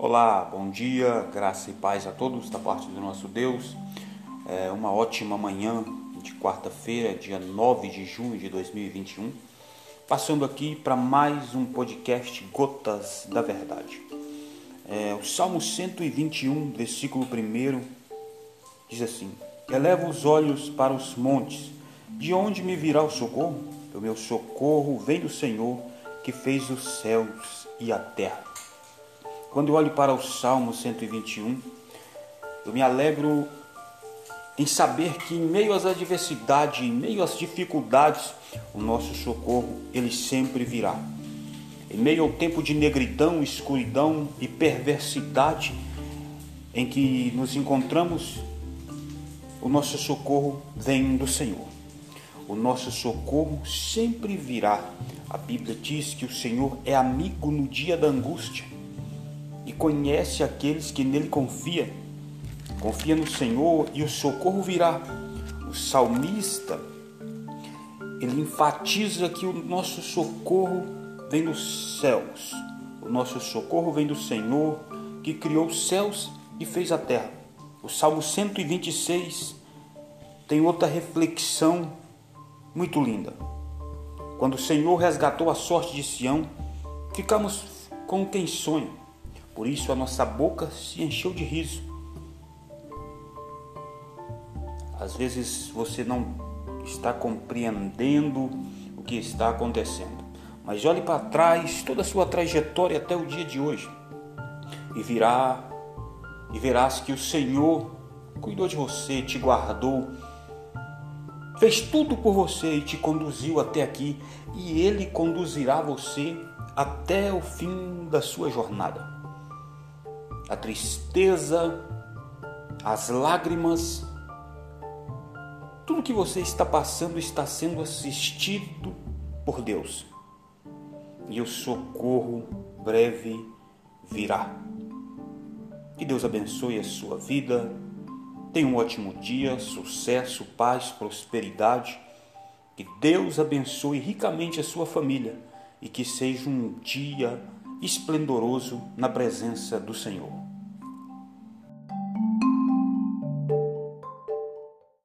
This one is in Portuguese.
Olá, bom dia, graça e paz a todos da parte do nosso Deus. É uma ótima manhã de quarta-feira, dia 9 de junho de 2021. Passando aqui para mais um podcast Gotas da Verdade. É, o Salmo 121, versículo 1, diz assim: Eleva os olhos para os montes, de onde me virá o socorro? O meu socorro vem do Senhor, que fez os céus e a terra. Quando eu olho para o Salmo 121, eu me alegro em saber que em meio às adversidades, em meio às dificuldades, o nosso socorro ele sempre virá. Em meio ao tempo de negridão, escuridão e perversidade em que nos encontramos, o nosso socorro vem do Senhor. O nosso socorro sempre virá. A Bíblia diz que o Senhor é amigo no dia da angústia e conhece aqueles que nele confia. Confia no Senhor e o socorro virá. O salmista ele enfatiza que o nosso socorro vem dos céus. O nosso socorro vem do Senhor que criou os céus e fez a terra. O Salmo 126 tem outra reflexão muito linda. Quando o Senhor resgatou a sorte de Sião, ficamos como quem sonha. Por isso a nossa boca se encheu de riso. Às vezes você não está compreendendo o que está acontecendo, mas olhe para trás toda a sua trajetória até o dia de hoje e virá e verás que o Senhor cuidou de você, te guardou, fez tudo por você e te conduziu até aqui, e ele conduzirá você até o fim da sua jornada a tristeza, as lágrimas, tudo que você está passando está sendo assistido por Deus. E o socorro breve virá. Que Deus abençoe a sua vida. Tenha um ótimo dia, sucesso, paz, prosperidade. Que Deus abençoe ricamente a sua família e que seja um dia esplendoroso na presença do Senhor.